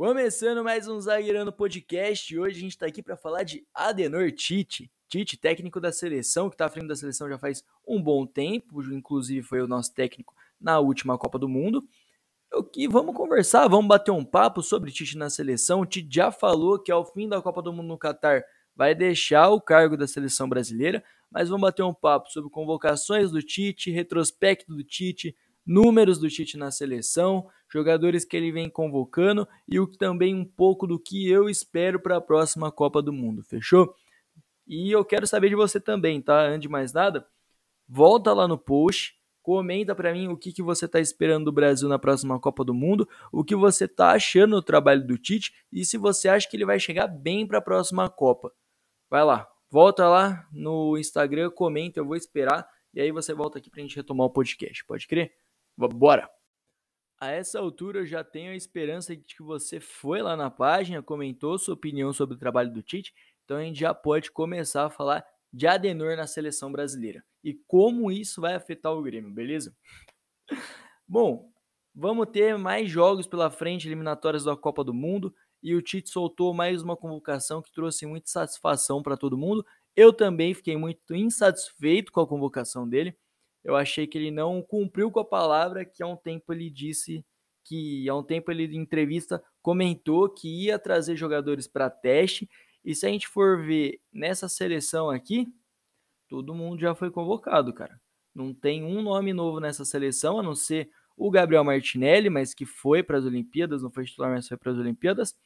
Começando mais um Zagueirando Podcast, hoje a gente está aqui para falar de Adenor Tite. Tite, técnico da seleção, que está à frente da seleção já faz um bom tempo, inclusive foi o nosso técnico na última Copa do Mundo. Que vamos conversar, vamos bater um papo sobre Tite na seleção. O Tite já falou que ao fim da Copa do Mundo no Catar vai deixar o cargo da seleção brasileira, mas vamos bater um papo sobre convocações do Tite, retrospecto do Tite, números do Tite na seleção, jogadores que ele vem convocando e o também um pouco do que eu espero para a próxima Copa do Mundo, fechou? E eu quero saber de você também, tá? Antes de mais nada, volta lá no post, comenta para mim o que, que você está esperando do Brasil na próxima Copa do Mundo, o que você está achando do trabalho do Tite e se você acha que ele vai chegar bem para a próxima Copa. Vai lá, volta lá no Instagram, comenta, eu vou esperar e aí você volta aqui para a gente retomar o podcast, pode crer? Bora! A essa altura eu já tenho a esperança de que você foi lá na página, comentou sua opinião sobre o trabalho do Tite, então a gente já pode começar a falar de Adenor na seleção brasileira e como isso vai afetar o Grêmio, beleza? Bom, vamos ter mais jogos pela frente, eliminatórias da Copa do Mundo, e o Tite soltou mais uma convocação que trouxe muita satisfação para todo mundo. Eu também fiquei muito insatisfeito com a convocação dele eu achei que ele não cumpriu com a palavra que há um tempo ele disse que há um tempo ele em entrevista comentou que ia trazer jogadores para teste e se a gente for ver nessa seleção aqui, todo mundo já foi convocado, cara. Não tem um nome novo nessa seleção, a não ser o Gabriel Martinelli, mas que foi para as Olimpíadas, não foi titular, mas foi para as Olimpíadas.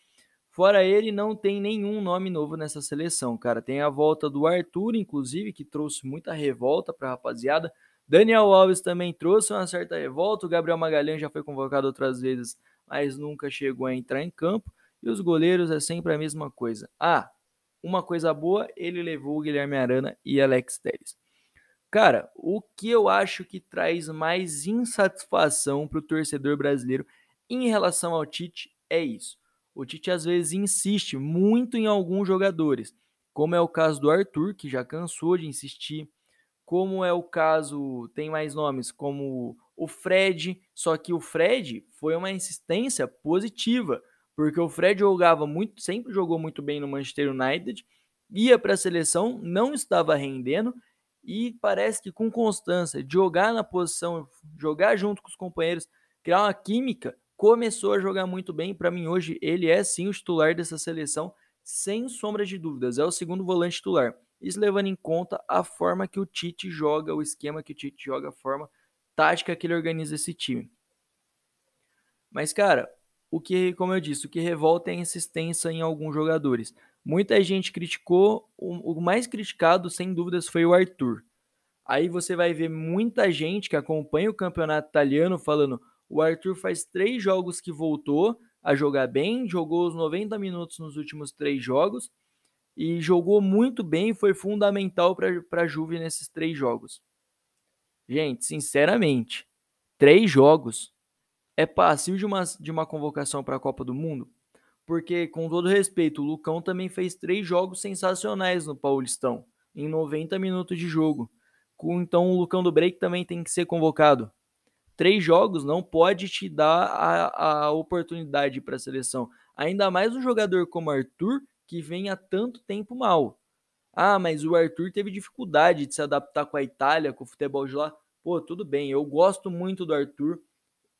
Fora ele, não tem nenhum nome novo nessa seleção, cara. Tem a volta do Arthur, inclusive, que trouxe muita revolta para a rapaziada. Daniel Alves também trouxe uma certa revolta. O Gabriel Magalhães já foi convocado outras vezes, mas nunca chegou a entrar em campo. E os goleiros é sempre a mesma coisa. Ah, uma coisa boa, ele levou o Guilherme Arana e Alex Telles. Cara, o que eu acho que traz mais insatisfação para o torcedor brasileiro em relação ao Tite é isso. O Tite às vezes insiste muito em alguns jogadores, como é o caso do Arthur, que já cansou de insistir como é o caso, tem mais nomes, como o Fred, só que o Fred foi uma insistência positiva, porque o Fred jogava muito, sempre jogou muito bem no Manchester United, ia para a seleção, não estava rendendo e parece que com constância, de jogar na posição, jogar junto com os companheiros, criar uma química, começou a jogar muito bem. Para mim hoje ele é sim o titular dessa seleção, sem sombra de dúvidas, é o segundo volante titular. Isso levando em conta a forma que o Tite joga, o esquema que o Tite joga, a forma tática que ele organiza esse time. Mas, cara, o que, como eu disse, o que revolta é a insistência em alguns jogadores. Muita gente criticou, o, mais criticado, sem dúvidas, foi o Arthur. Aí você vai ver muita gente que acompanha o campeonato italiano falando: o Arthur faz três jogos que voltou a jogar bem, jogou os 90 minutos nos últimos três jogos e jogou muito bem foi fundamental para a Juve nesses três jogos. Gente, sinceramente, três jogos é passivo de uma, de uma convocação para a Copa do Mundo? Porque, com todo respeito, o Lucão também fez três jogos sensacionais no Paulistão, em 90 minutos de jogo. Então, o Lucão do Break também tem que ser convocado. Três jogos não pode te dar a, a oportunidade para a seleção. Ainda mais um jogador como Arthur, que vem há tanto tempo mal. Ah, mas o Arthur teve dificuldade de se adaptar com a Itália, com o futebol de lá. Pô, tudo bem, eu gosto muito do Arthur,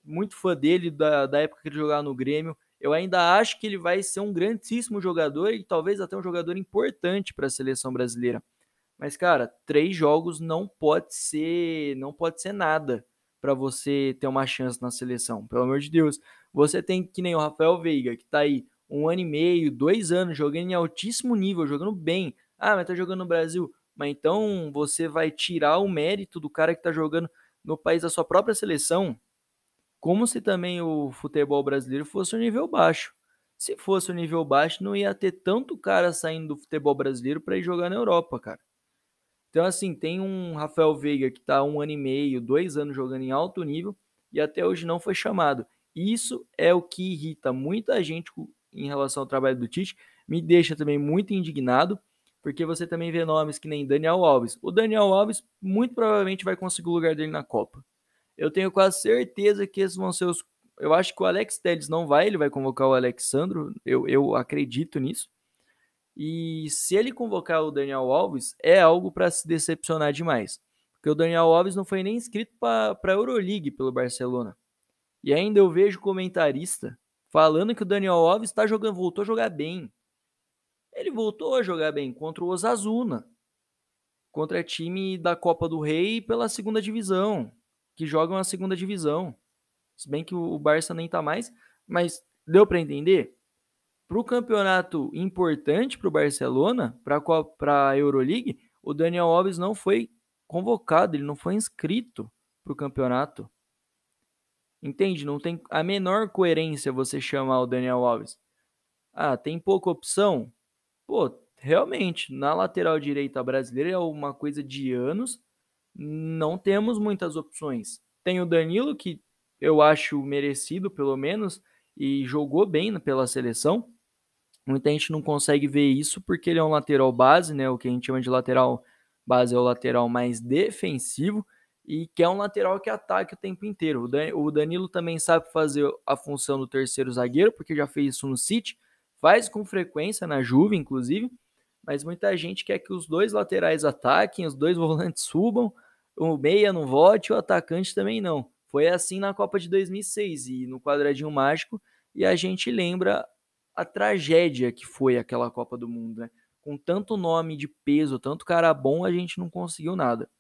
muito fã dele, da, da época que ele jogava no Grêmio. Eu ainda acho que ele vai ser um grandíssimo jogador e talvez até um jogador importante para a seleção brasileira. Mas, cara, três jogos não pode ser, não pode ser nada para você ter uma chance na seleção. Pelo amor de Deus. Você tem que nem o Rafael Veiga, que está aí um ano e meio, dois anos jogando em altíssimo nível, jogando bem. Ah, mas tá jogando no Brasil. Mas então você vai tirar o mérito do cara que tá jogando no país da sua própria seleção, como se também o futebol brasileiro fosse um nível baixo. Se fosse um nível baixo, não ia ter tanto cara saindo do futebol brasileiro para ir jogar na Europa, cara. Então, assim, tem um Rafael Veiga que tá um ano e meio, dois anos jogando em alto nível e até hoje não foi chamado. Isso é o que irrita muita gente em relação ao trabalho do Tite, me deixa também muito indignado, porque você também vê nomes que nem Daniel Alves. O Daniel Alves muito provavelmente vai conseguir o lugar dele na Copa. Eu tenho quase certeza que esses vão ser os, eu acho que o Alex Telles não vai, ele vai convocar o Alexandro, eu, eu acredito nisso. E se ele convocar o Daniel Alves, é algo para se decepcionar demais. Porque o Daniel Alves não foi nem inscrito para a Euroleague pelo Barcelona. E ainda eu vejo comentarista falando que o Daniel Alves tá jogando, voltou a jogar bem. Ele voltou a jogar bem contra o Osasuna, contra time da Copa do Rei pela segunda divisão, que jogam a segunda divisão. Se bem que o Barça nem tá mais, mas deu para entender? Para o campeonato importante para o Barcelona, para a Euroleague, o Daniel Alves não foi convocado, ele não foi inscrito para o campeonato. Entende? Não tem a menor coerência você chamar o Daniel Alves. Ah, tem pouca opção? Pô, realmente, na lateral direita brasileira é uma coisa de anos. Não temos muitas opções. Tem o Danilo, que eu acho merecido, pelo menos, e jogou bem pela seleção. Muita gente não consegue ver isso porque ele é um lateral base, né? O que a gente chama de lateral base é o lateral mais defensivo e que é um lateral que ataque o tempo inteiro. O Danilo também sabe fazer a função do terceiro zagueiro, porque já fez isso no City, faz com frequência na Juve, inclusive, mas muita gente quer que os dois laterais ataquem, os dois volantes subam, o meia não vote, o atacante também não. Foi assim na Copa de 2006 e no quadradinho mágico, e a gente lembra a tragédia que foi aquela Copa do Mundo, né? Com tanto nome de peso, tanto cara bom, a gente não conseguiu nada.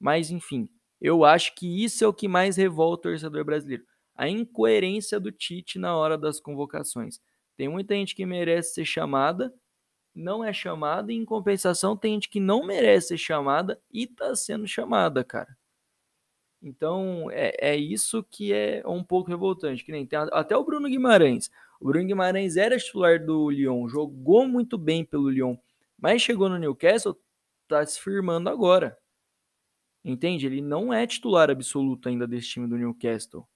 Mas enfim, eu acho que isso é o que mais revolta o torcedor brasileiro. A incoerência do Tite na hora das convocações. Tem muita gente que merece ser chamada, não é chamada, e em compensação tem gente que não merece ser chamada e tá sendo chamada, cara. Então é, é isso que é um pouco revoltante. Que nem tem até o Bruno Guimarães. O Bruno Guimarães era titular do Lyon, jogou muito bem pelo Lyon, mas chegou no Newcastle, tá se firmando agora. Entende? Ele não é titular absoluto ainda desse time do Newcastle.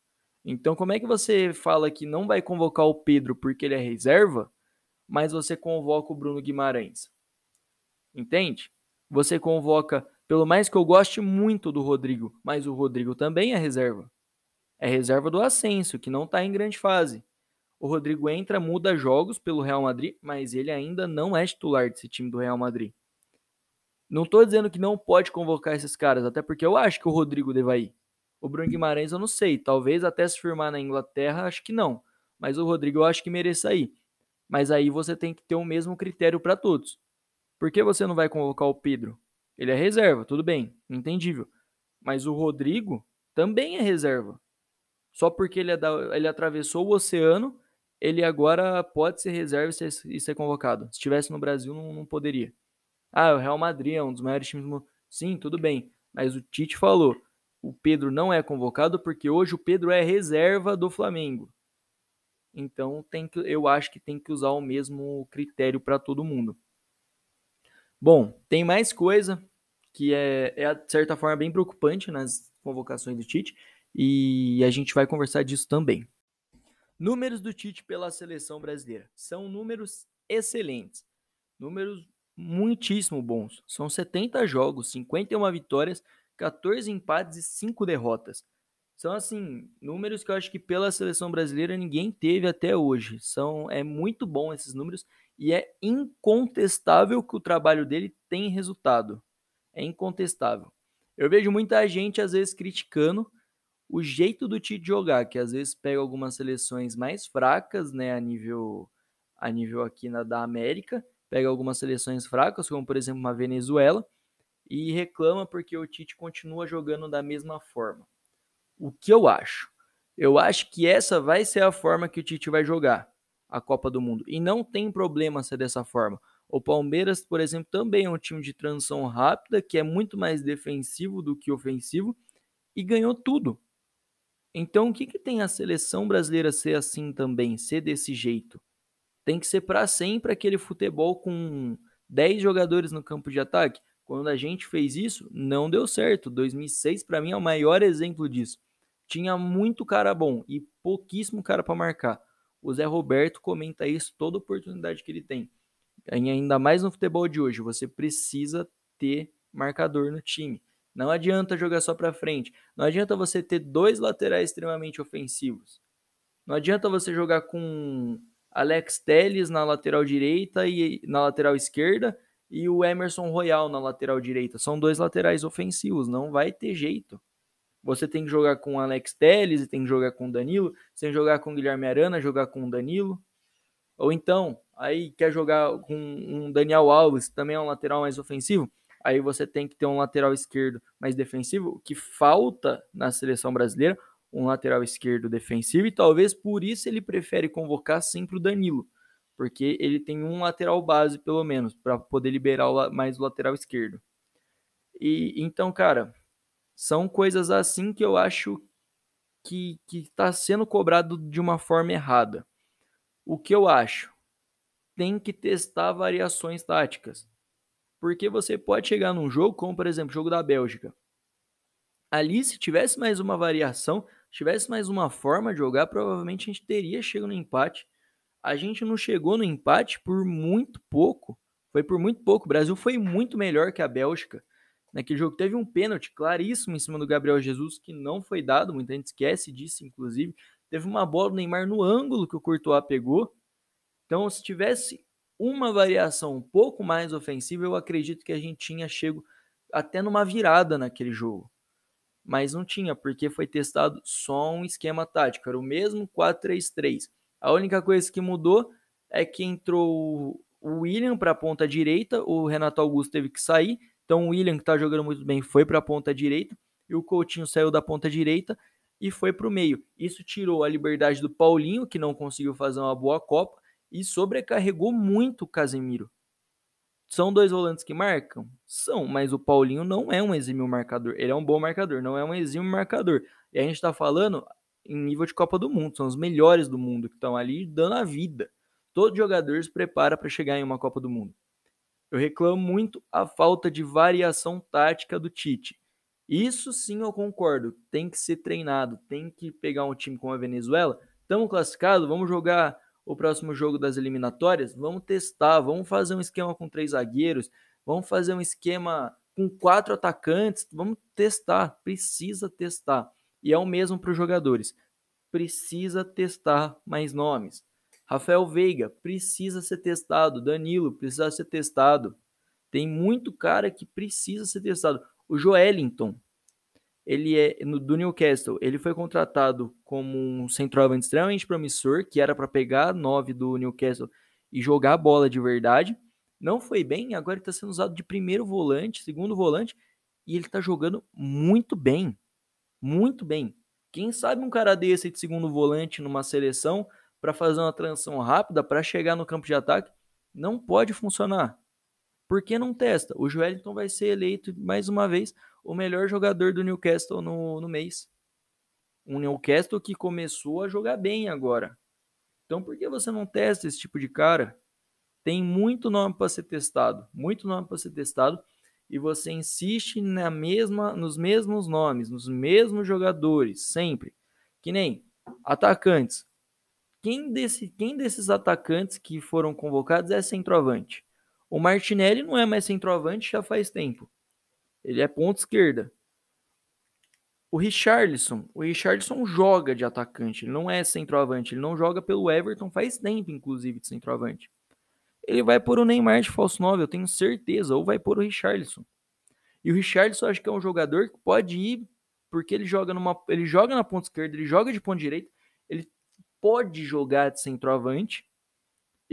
Então, como é que você fala que não vai convocar o Pedro porque ele é reserva, mas você convoca o Bruno Guimarães? Entende? Você convoca, pelo mais que eu goste muito do Rodrigo, mas o Rodrigo também é reserva. É reserva do Ascenso, que não está em grande fase. O Rodrigo entra, muda jogos pelo Real Madrid, mas ele ainda não é titular desse time do Real Madrid. Não estou dizendo que não pode convocar esses caras, até porque eu acho que o Rodrigo deva ir. O Bruno Guimarães eu não sei, talvez até se firmar na Inglaterra, acho que não. Mas o Rodrigo eu acho que mereça ir. Mas aí você tem que ter o mesmo critério para todos. Por que você não vai convocar o Pedro? Ele é reserva, tudo bem, entendível. Mas o Rodrigo também é reserva. Só porque ele, é da, ele atravessou o oceano ele agora pode ser reserva e ser, e ser convocado. Se estivesse no Brasil, não, não, poderia. Ah, o Real Madrid é um dos maiores times do mundo. Sim, tudo bem. Mas o Tite falou: o Pedro não é convocado porque hoje o Pedro é reserva do Flamengo. Então tem que, eu acho que tem que usar o mesmo critério para todo mundo. Bom, tem mais coisa que é, é, de certa forma, bem preocupante nas convocações do Tite e a gente vai conversar disso também. Números do Tite pela seleção brasileira. São números excelentes. Números muitíssimo bons. São 70 jogos, 51 vitórias, 14 empates e 5 derrotas. São assim, números que eu acho que pela seleção brasileira ninguém teve até hoje. São é muito bom esses números e é incontestável que o trabalho dele tem resultado. É incontestável. Eu vejo muita gente às vezes criticando o jeito do Tite jogar, que às vezes pega algumas seleções mais fracas, né, a nível a nível aqui na da América, pega algumas seleções fracas, como por exemplo uma Venezuela, e reclama porque o Tite continua jogando da mesma forma. O que eu acho? Eu acho que essa vai ser a forma que o Tite vai jogar a Copa do Mundo. E não tem problema ser dessa forma. O Palmeiras, por exemplo, também é um time de transição rápida, que é muito mais defensivo do que ofensivo, e ganhou tudo. Então, o que, que tem a seleção brasileira ser assim também, ser desse jeito? Tem que ser para sempre aquele futebol com 10 jogadores no campo de ataque. Quando a gente fez isso, não deu certo. 2006 para mim é o maior exemplo disso. Tinha muito cara bom e pouquíssimo cara para marcar. O Zé Roberto comenta isso toda oportunidade que ele tem. E ainda mais no futebol de hoje, você precisa ter marcador no time. Não adianta jogar só para frente. Não adianta você ter dois laterais extremamente ofensivos. Não adianta você jogar com Alex Telles na lateral direita e na lateral esquerda e o Emerson Royal na lateral direita. São dois laterais ofensivos, não vai ter jeito. Você tem que jogar com Alex Telles, tem que jogar com Danilo, que jogar com Guilherme Arana, jogar com Danilo. Ou então, aí quer jogar com um Daniel Alves, que também é um lateral mais ofensivo, aí você tem que ter um lateral esquerdo mais defensivo, que falta na seleção brasileira, um lateral esquerdo defensivo, e talvez por isso ele prefere convocar sempre o Danilo, porque ele tem um lateral base, pelo menos, para poder liberar mais o lateral esquerdo. E então, cara, são coisas assim que eu acho que está sendo cobrado de uma forma errada. O que eu acho? Tem que testar variações táticas. Porque você pode chegar num jogo, como por exemplo o jogo da Bélgica. Ali, se tivesse mais uma variação, tivesse mais uma forma de jogar, provavelmente a gente teria chegado no empate. A gente não chegou no empate por muito pouco. Foi por muito pouco. O Brasil foi muito melhor que a Bélgica. Naquele jogo teve um pênalti claríssimo em cima do Gabriel Jesus que não foi dado, muita gente esquece disso, inclusive. Teve uma bola do Neymar no ângulo que o Courtois pegou. Então, se tivesse uma variação um pouco mais ofensiva, eu acredito que a gente tinha chego até numa virada naquele jogo. Mas não tinha, porque foi testado só um esquema tático, era o mesmo 4-3-3. A única coisa que mudou é que entrou o William para a ponta direita, o Renato Augusto teve que sair então o William, que está jogando muito bem, foi para a ponta direita e o Coutinho saiu da ponta direita e foi para o meio. Isso tirou a liberdade do Paulinho, que não conseguiu fazer uma boa Copa, e sobrecarregou muito o Casemiro. São dois volantes que marcam? São, mas o Paulinho não é um exímio marcador. Ele é um bom marcador, não é um exímio marcador. E a gente está falando em nível de Copa do Mundo, são os melhores do mundo que estão ali dando a vida. Todo jogador se prepara para chegar em uma Copa do Mundo. Eu reclamo muito a falta de variação tática do Tite. Isso sim eu concordo, tem que ser treinado, tem que pegar um time como a Venezuela, estamos classificados, vamos jogar o próximo jogo das eliminatórias, vamos testar, vamos fazer um esquema com três zagueiros, vamos fazer um esquema com quatro atacantes, vamos testar, precisa testar. E é o mesmo para os jogadores, precisa testar mais nomes. Rafael Veiga precisa ser testado. Danilo precisa ser testado. Tem muito cara que precisa ser testado. O Joelinton, ele é no, do Newcastle, ele foi contratado como um centroavante extremamente promissor, que era para pegar nove do Newcastle e jogar a bola de verdade. Não foi bem, agora ele está sendo usado de primeiro volante, segundo volante, e ele está jogando muito bem. Muito bem. Quem sabe um cara desse de segundo volante numa seleção para fazer uma transição rápida, para chegar no campo de ataque, não pode funcionar. Por que não testa? O Joelinton vai ser eleito mais uma vez o melhor jogador do Newcastle no, no mês. Um Newcastle que começou a jogar bem agora. Então por que você não testa esse tipo de cara? Tem muito nome para ser testado, muito nome para ser testado e você insiste na mesma, nos mesmos nomes, nos mesmos jogadores, sempre. Que nem atacantes quem, desse, quem desses atacantes que foram convocados é centroavante? O Martinelli não é mais centroavante já faz tempo. Ele é ponta esquerda. O Richarlison, o Richarlison joga de atacante, ele não é centroavante, ele não joga pelo Everton faz tempo, inclusive, de centroavante. Ele vai por o Neymar de falso 9, eu tenho certeza, ou vai por o Richarlison. E o Richarlison acho que é um jogador que pode ir, porque ele joga numa, ele joga na ponta esquerda, ele joga de ponta direita, ele pode jogar de centroavante.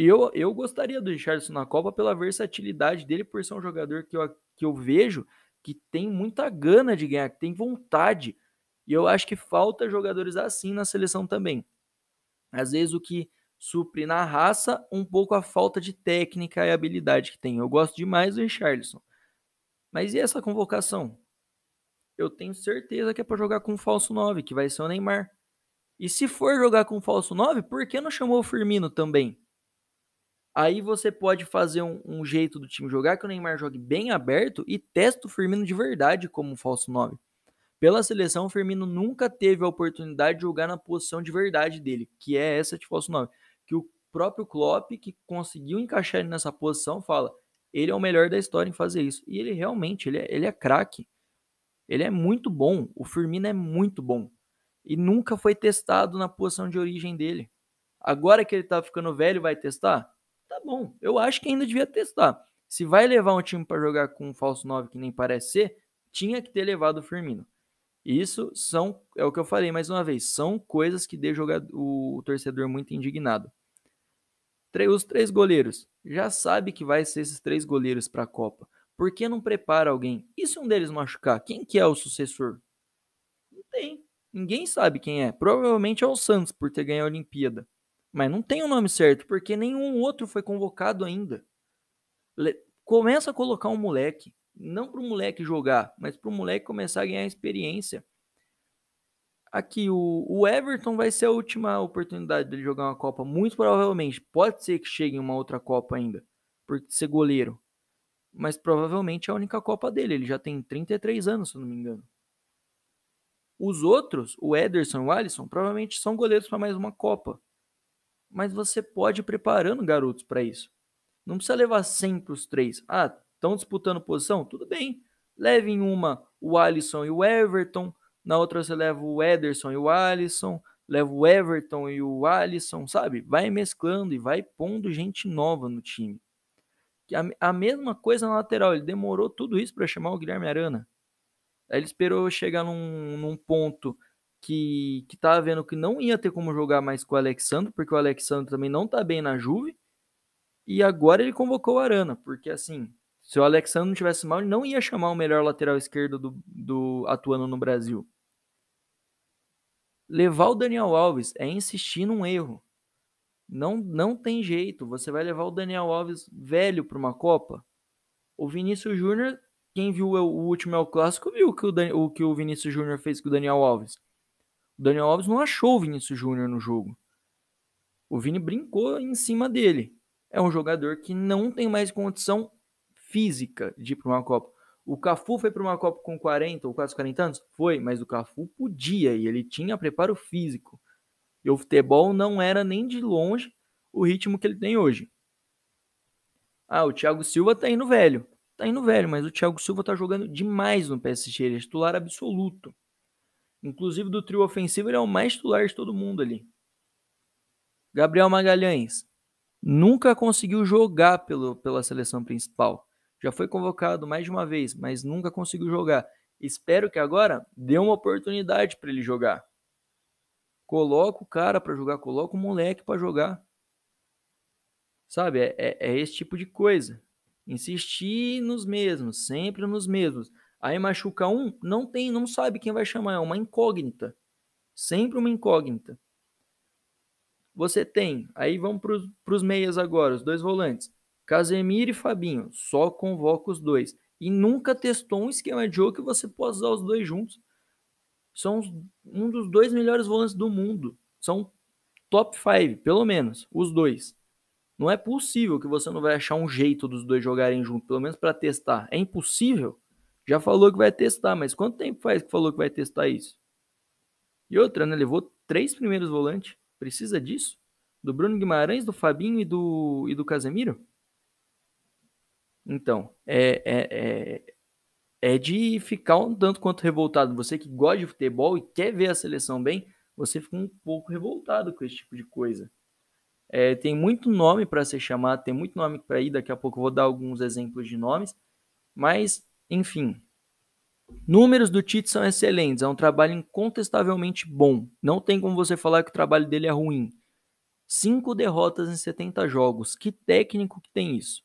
Eu, eu gostaria do Richardson na Copa pela versatilidade dele, por ser um jogador que eu, que eu vejo que tem muita gana de ganhar, que tem vontade. E eu acho que falta jogadores assim na seleção também. Às vezes o que supre na raça um pouco a falta de técnica e habilidade que tem. Eu gosto demais do Richardson. Mas e essa convocação? Eu tenho certeza que é para jogar com o falso 9, que vai ser o Neymar. E se for jogar com falso 9, por que não chamou o Firmino também? Aí você pode fazer um, um, jeito do time jogar que o Neymar jogue bem aberto e testa o Firmino de verdade como um falso 9. Pela seleção, o Firmino nunca teve a oportunidade de jogar na posição de verdade dele, que é essa de falso 9. Que o próprio Klopp, que conseguiu encaixar ele nessa posição, fala: ele é o melhor da história em fazer isso. E ele realmente, ele é, ele é craque. Ele é muito bom. O Firmino é muito bom. e nunca foi testado na posição de origem dele. Agora que ele tá ficando velho, vai testar? Tá bom, eu acho que ainda devia testar. Se vai levar um time para jogar com um falso 9 que nem parece ser, tinha que ter levado o Firmino. Isso são, é o que eu falei mais uma vez, são coisas que deixam o, o torcedor muito indignado. Os três goleiros, já sabe que vai ser esses três goleiros para a Copa. Por que não prepara alguém? E se um deles machucar, quem que é o sucessor? Não tem. Ninguém sabe quem é. Provavelmente é o Santos por ter ganho a Olimpíada. Mas não tem o nome certo, porque nenhum outro foi convocado ainda. Le Começa a colocar um moleque. Não para o moleque jogar, mas para o moleque começar a ganhar experiência. Aqui, o, o Everton vai ser a última oportunidade dele jogar uma Copa. Muito provavelmente. Pode ser que chegue em uma outra Copa ainda. Por ser goleiro. Mas provavelmente é a única Copa dele. Ele já tem 33 anos, se eu não me engano. Os outros, o Ederson e o Alisson, provavelmente são goleiros para mais uma Copa. Mas você pode ir preparando garotos para isso. Não precisa levar sempre os três. Ah, estão disputando posição? Tudo bem. Leve em uma o Alisson e o Everton. Na outra você leva o Ederson e o Alisson. Leva o Everton e o Alisson, sabe? Vai mesclando e vai pondo gente nova no time. A, a mesma coisa na lateral. Ele demorou tudo isso para chamar o Guilherme Arana. Aí ele esperou chegar num, num ponto que, que tava vendo que não ia ter como jogar mais com o Alexandre, porque o Alexandre também não tá bem na Juve. E agora ele convocou o Arana, porque assim, se o Alexandre não tivesse mal, ele não ia chamar o melhor lateral esquerdo do, do atuando no Brasil. Levar o Daniel Alves é insistir num erro. Não, não tem jeito. Você vai levar o Daniel Alves velho para uma Copa. O Vinícius Júnior quem viu o último é o clássico viu que o, Dan, o que o Vinícius Júnior fez com o Daniel Alves. O Daniel Alves não achou o Vinícius Júnior no jogo. O Vini brincou em cima dele. É um jogador que não tem mais condição física de ir para uma Copa. O Cafu foi para uma Copa com 40 ou quase 40 anos? Foi, mas o Cafu podia e ele tinha preparo físico. E o futebol não era nem de longe o ritmo que ele tem hoje. Ah, o Thiago Silva tá indo velho tá indo velho, mas o Thiago Silva tá jogando demais no PSG, ele é titular absoluto. Inclusive do trio ofensivo, ele é o mais titular de todo mundo ali. Gabriel Magalhães nunca conseguiu jogar pelo, pela seleção principal. Já foi convocado mais de uma vez, mas nunca conseguiu jogar. Espero que agora dê uma oportunidade para ele jogar. Coloca o cara para jogar, coloca o moleque para jogar. Sabe, é, é, é esse tipo de coisa. Insistir nos mesmos, sempre nos mesmos. Aí machuca um, não tem, não sabe quem vai chamar, é uma incógnita. Sempre uma incógnita. Você tem, aí vamos para os meias agora, os dois volantes. Casemiro e Fabinho, só convoca os dois. E nunca testou um esquema de jogo que você possa usar os dois juntos. São um dos dois melhores volantes do mundo. São top 5, pelo menos, os dois. Não é possível que você não vai achar um jeito dos dois jogarem junto, pelo menos para testar. É impossível. Já falou que vai testar, mas quanto tempo faz que falou que vai testar isso? E outra, né? Levou três primeiros volantes. Precisa disso? Do Bruno Guimarães, do Fabinho e do, e do Casemiro? Então, é, é, é, é de ficar um tanto quanto revoltado. Você que gosta de futebol e quer ver a seleção bem, você fica um pouco revoltado com esse tipo de coisa. É, tem muito nome para ser chamado, tem muito nome para ir. Daqui a pouco eu vou dar alguns exemplos de nomes. Mas, enfim. Números do Tite são excelentes. É um trabalho incontestavelmente bom. Não tem como você falar que o trabalho dele é ruim. Cinco derrotas em 70 jogos. Que técnico que tem isso?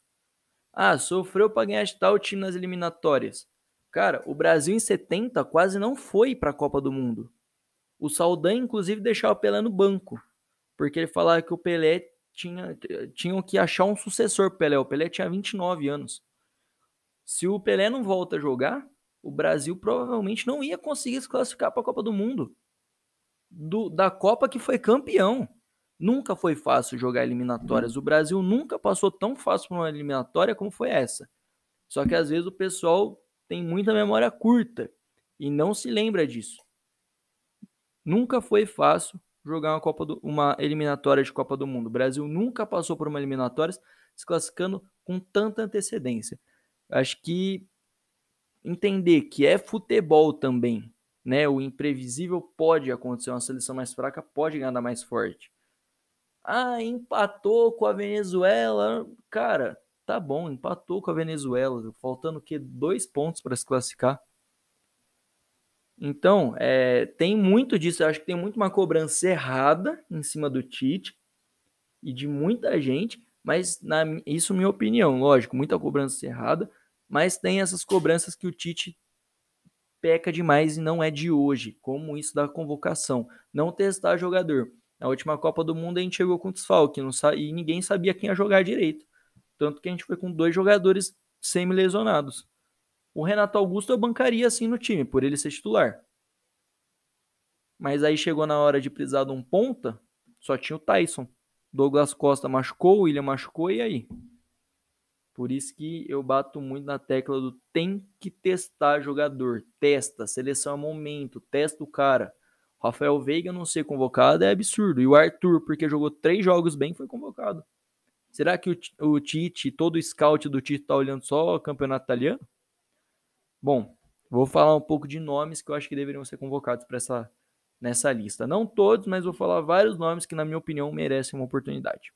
Ah, sofreu para ganhar de tal time nas eliminatórias. Cara, o Brasil em 70 quase não foi para a Copa do Mundo. O Saldanha, inclusive, deixava o Pelé no banco porque ele falava que o Pelé tinha, tinham que achar um sucessor pro Pelé. O Pelé tinha 29 anos. Se o Pelé não volta a jogar, o Brasil provavelmente não ia conseguir se classificar para a Copa do Mundo. Do, da Copa que foi campeão. Nunca foi fácil jogar eliminatórias. O Brasil nunca passou tão fácil por uma eliminatória como foi essa. Só que às vezes o pessoal tem muita memória curta e não se lembra disso. Nunca foi fácil jogar uma, Copa do, uma eliminatória de Copa do Mundo. O Brasil nunca passou por uma eliminatória se classificando com tanta antecedência. Acho que entender que é futebol também né? O imprevisível pode acontecer, uma seleção mais fraca pode ganhar mais forte. Ah, empatou com a Venezuela. Cara, tá bom, empatou com a Venezuela, faltando que dois pontos para se classificar. Então, é, tem muito disso. Eu acho que tem muito uma cobrança errada em cima do Tite e de muita gente, mas na, isso é minha opinião, lógico, muita cobrança errada, mas tem essas cobranças que o Tite peca demais e não é de hoje, como isso da convocação. Não testar jogador. Na última Copa do Mundo a gente chegou com desfalque não e ninguém sabia quem ia jogar direito. Tanto que a gente foi com dois jogadores semi-lesionados. O Renato Augusto eu bancaria assim no time, por ele ser titular. Mas aí chegou na hora de precisar de um ponta, só tinha o Tyson. Douglas Costa machucou, o William machucou, e aí? Por isso que eu bato muito na tecla do tem que testar jogador. Testa, seleção é momento, testa o cara. Rafael Veiga não ser convocado é absurdo. E o Arthur, porque jogou três jogos bem, foi convocado. Será que o, o Tite, todo o scout do Tite tá olhando só o campeonato italiano? Bom, vou falar um pouco de nomes que eu acho que deveriam ser convocados para essa nessa lista. Não todos, mas vou falar vários nomes que na minha opinião merecem uma oportunidade.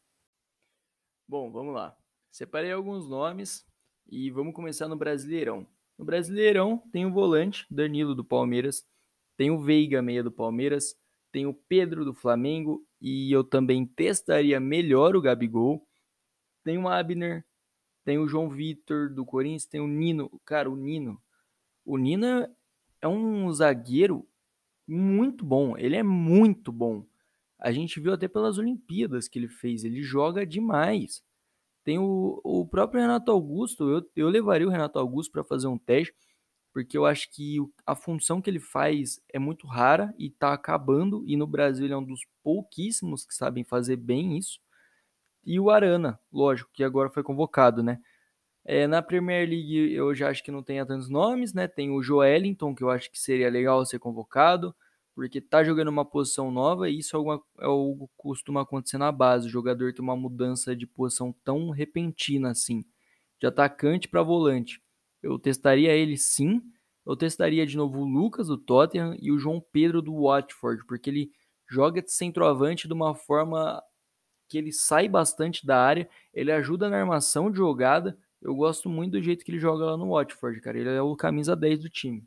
Bom, vamos lá. Separei alguns nomes e vamos começar no Brasileirão. No Brasileirão tem o volante Danilo do Palmeiras, tem o Veiga meia do Palmeiras, tem o Pedro do Flamengo e eu também testaria melhor o Gabigol. Tem o Abner, tem o João Vitor do Corinthians, tem o Nino. Cara, o Nino. O Nino é um zagueiro muito bom. Ele é muito bom. A gente viu até pelas Olimpíadas que ele fez. Ele joga demais. Tem o, o próprio Renato Augusto. Eu, eu levaria o Renato Augusto para fazer um teste, porque eu acho que a função que ele faz é muito rara e está acabando. E no Brasil ele é um dos pouquíssimos que sabem fazer bem isso e o Arana, lógico, que agora foi convocado, né? É, na Premier League eu já acho que não tem tantos nomes, né? Tem o Joelinton, que eu acho que seria legal ser convocado, porque tá jogando uma posição nova e isso é, alguma, é algo que costuma acontecer na base, o jogador tem uma mudança de posição tão repentina assim, de atacante para volante. Eu testaria ele sim, eu testaria de novo o Lucas do Tottenham e o João Pedro do Watford, porque ele joga de centroavante de uma forma que ele sai bastante da área, ele ajuda na armação de jogada. Eu gosto muito do jeito que ele joga lá no Watford, cara. Ele é o camisa 10 do time.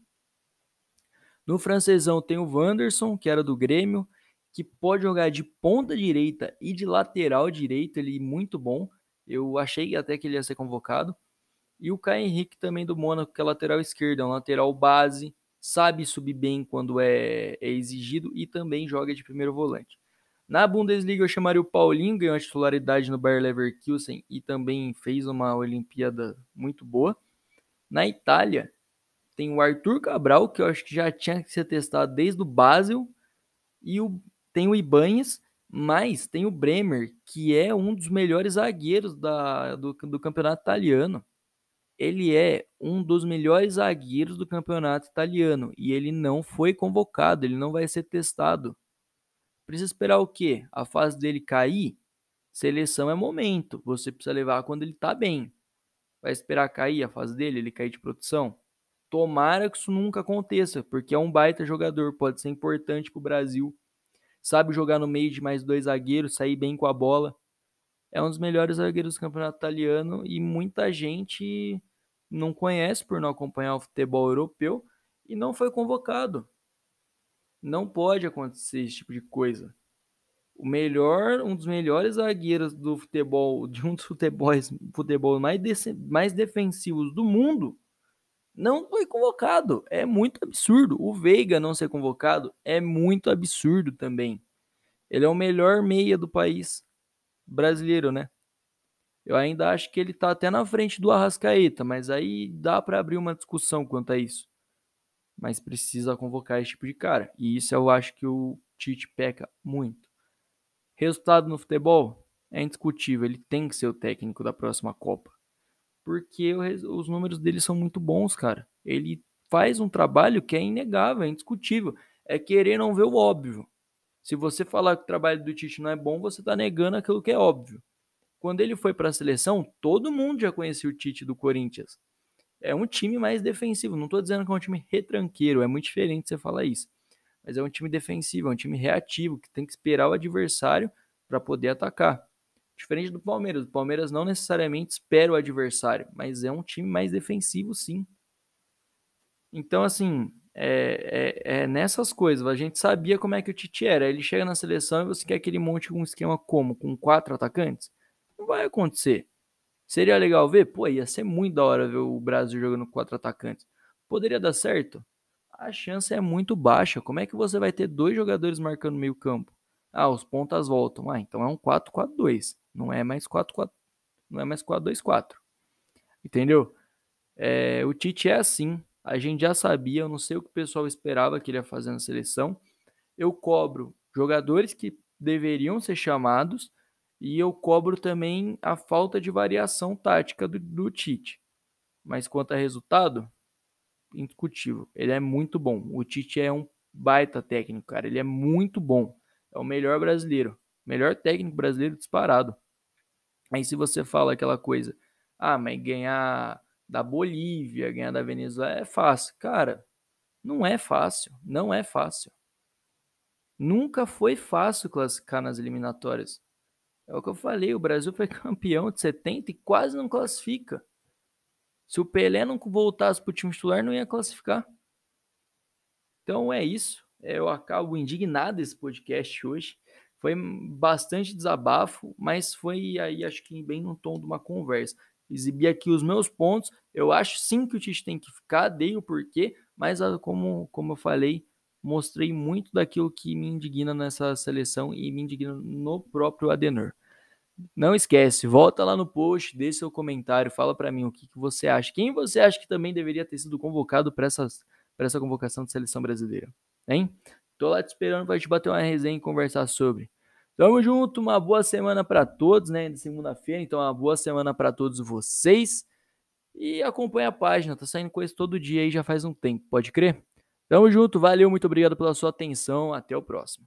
No francesão tem o Wanderson, que era do Grêmio, que pode jogar de ponta direita e de lateral direito, ele é muito bom. Eu achei até que ele ia ser convocado. E o Caio Henrique também do Mônaco, que é lateral esquerdo, é um lateral base, sabe subir bem quando é, é exigido e também joga de primeiro volante. Na Bundesliga eu chamaria o Paulinho, ganhou a titularidade no Bayer Leverkusen e também fez uma Olimpíada muito boa. Na Itália tem o Arthur Cabral, que eu acho que já tinha que ser testado desde o Basel, e o, tem o Ibanez, mas tem o Bremer, que é um dos melhores zagueiros da, do, do campeonato italiano. Ele é um dos melhores zagueiros do campeonato italiano e ele não foi convocado, ele não vai ser testado. Precisa esperar o quê? A fase dele cair? Seleção é momento. Você precisa levar quando ele tá bem. Vai esperar cair a fase dele, ele cair de produção? Tomara que isso nunca aconteça, porque é um baita jogador, pode ser importante pro Brasil. Sabe jogar no meio de mais dois zagueiros, sair bem com a bola. É um dos melhores zagueiros do campeonato italiano e muita gente não conhece por não acompanhar o futebol europeu e não foi convocado. Não pode acontecer esse tipo de coisa. O melhor, um dos melhores zagueiros do futebol, de um dos futebols, futebol mais, mais defensivos do mundo, não foi convocado. É muito absurdo. O Veiga não ser convocado é muito absurdo também. Ele é o melhor meia do país brasileiro, né? Eu ainda acho que ele tá até na frente do Arrascaeta, mas aí dá para abrir uma discussão quanto a isso mas precisa convocar esse tipo de cara. E isso eu acho que o Tite peca muito. Resultado no futebol é indiscutível, ele tem que ser o técnico da próxima Copa. Porque os números dele são muito bons, cara. Ele faz um trabalho que é inegável, é indiscutível. É querer não ver o óbvio. Se você falar que o trabalho do Tite não é bom, você está negando aquilo que é óbvio. Quando ele foi para a seleção, todo mundo já conhecia o Tite do Corinthians. é um time mais defensivo. Não estou dizendo que é um time retranqueiro, é muito diferente você falar isso. Mas é um time defensivo, é um time reativo, que tem que esperar o adversário para poder atacar. Diferente do Palmeiras. O Palmeiras não necessariamente espera o adversário, mas é um time mais defensivo, sim. Então, assim, é, é, é, nessas coisas. A gente sabia como é que o Tite era. Ele chega na seleção e você quer que ele monte um esquema como? Com quatro atacantes? Não vai acontecer. Seria legal ver? Pô, ia ser muito da hora ver o Brasil jogando com quatro atacantes. Poderia dar certo? A chance é muito baixa. Como é que você vai ter dois jogadores marcando meio campo? Ah, os pontas voltam. Ah, então é um 4-4-2. Não é mais 4-4. Não é mais 4-2-4. Entendeu? É, o Tite é assim. A gente já sabia, eu não sei o que o pessoal esperava que ele ia fazer na seleção. Eu cobro jogadores que deveriam ser chamados e eu cobro também a falta de variação tática do, do Tite. Mas quanto a resultado, indiscutível. Ele é muito bom. O Tite é um baita técnico, cara. Ele é muito bom. É o melhor brasileiro. Melhor técnico brasileiro disparado. Aí se você fala aquela coisa, ah, mas ganhar da Bolívia, ganhar da Venezuela é fácil. Cara, não é fácil. Não é fácil. Nunca foi fácil classificar nas eliminatórias. É o que eu falei, o Brasil foi campeão de 70 e quase não classifica. Se o Pelé não voltasse para o time titular, não ia classificar. Então é isso. Eu acabo indignado esse podcast hoje. Foi bastante desabafo, mas foi aí, acho que bem no tom de uma conversa. Exibir aqui os meus pontos. Eu acho sim que o Tite tem que ficar, dei o porquê, mas ah, como, como eu falei, mostrei muito daquilo que me indigna nessa seleção e me indigna no próprio Adenor. Não esquece, volta lá no post, deixe seu comentário, fala para mim o que, que, você acha. Quem você acha que também deveria ter sido convocado para essa convocação de seleção brasileira? Hein? Tô lá te esperando para te bater uma resenha e conversar sobre. Tamo junto, uma boa semana para todos, né? Segunda-feira, então uma boa semana para todos vocês. E acompanha a página, tá saindo coisa todo dia aí já faz um tempo, pode crer? Tamo junto, valeu, muito obrigado pela sua atenção, até o próximo.